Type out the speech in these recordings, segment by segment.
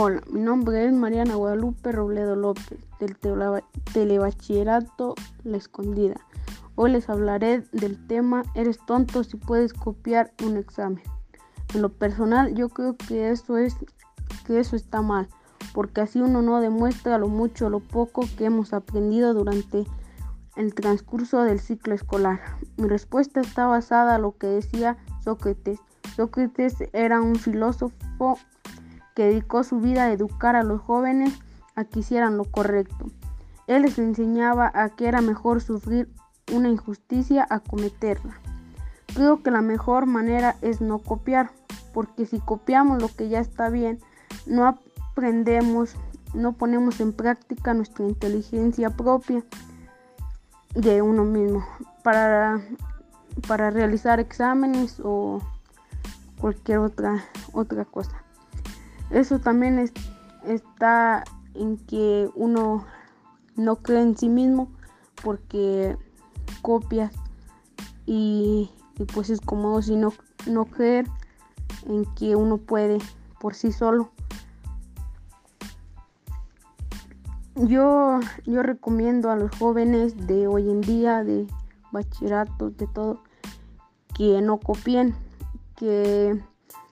Hola, mi nombre es Mariana Guadalupe Robledo López del Telebachillerato La Escondida. Hoy les hablaré del tema Eres tonto si puedes copiar un examen. En lo personal yo creo que eso es que eso está mal, porque así uno no demuestra lo mucho o lo poco que hemos aprendido durante el transcurso del ciclo escolar. Mi respuesta está basada en lo que decía Sócrates. Sócrates era un filósofo que dedicó su vida a educar a los jóvenes a que hicieran lo correcto. Él les enseñaba a que era mejor sufrir una injusticia a cometerla. Creo que la mejor manera es no copiar, porque si copiamos lo que ya está bien, no aprendemos, no ponemos en práctica nuestra inteligencia propia de uno mismo para, para realizar exámenes o cualquier otra, otra cosa. Eso también está en que uno no cree en sí mismo porque copias y, pues es como si no, no creer en que uno puede por sí solo. Yo, yo recomiendo a los jóvenes de hoy en día, de bachilleratos, de todo, que no copien, que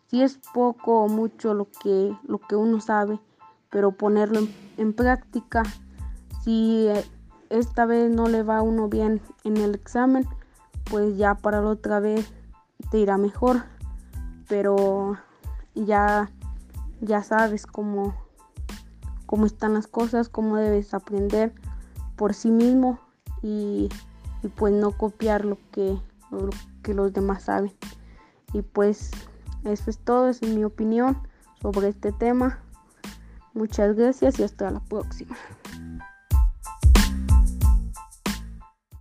si es poco o mucho lo que, lo que uno sabe, pero ponerlo en, práctica. Si eh, esta vez no le va a uno bien en el examen, pues ya para la otra vez te irá mejor. Pero ya, ya sabes cómo, cómo están las cosas, cómo debes aprender por sí mismo y, y pues no copiar lo que, lo que los demás saben. Y pues eso es todo, es mi opinión sobre este tema. Muchas gracias y hasta la próxima.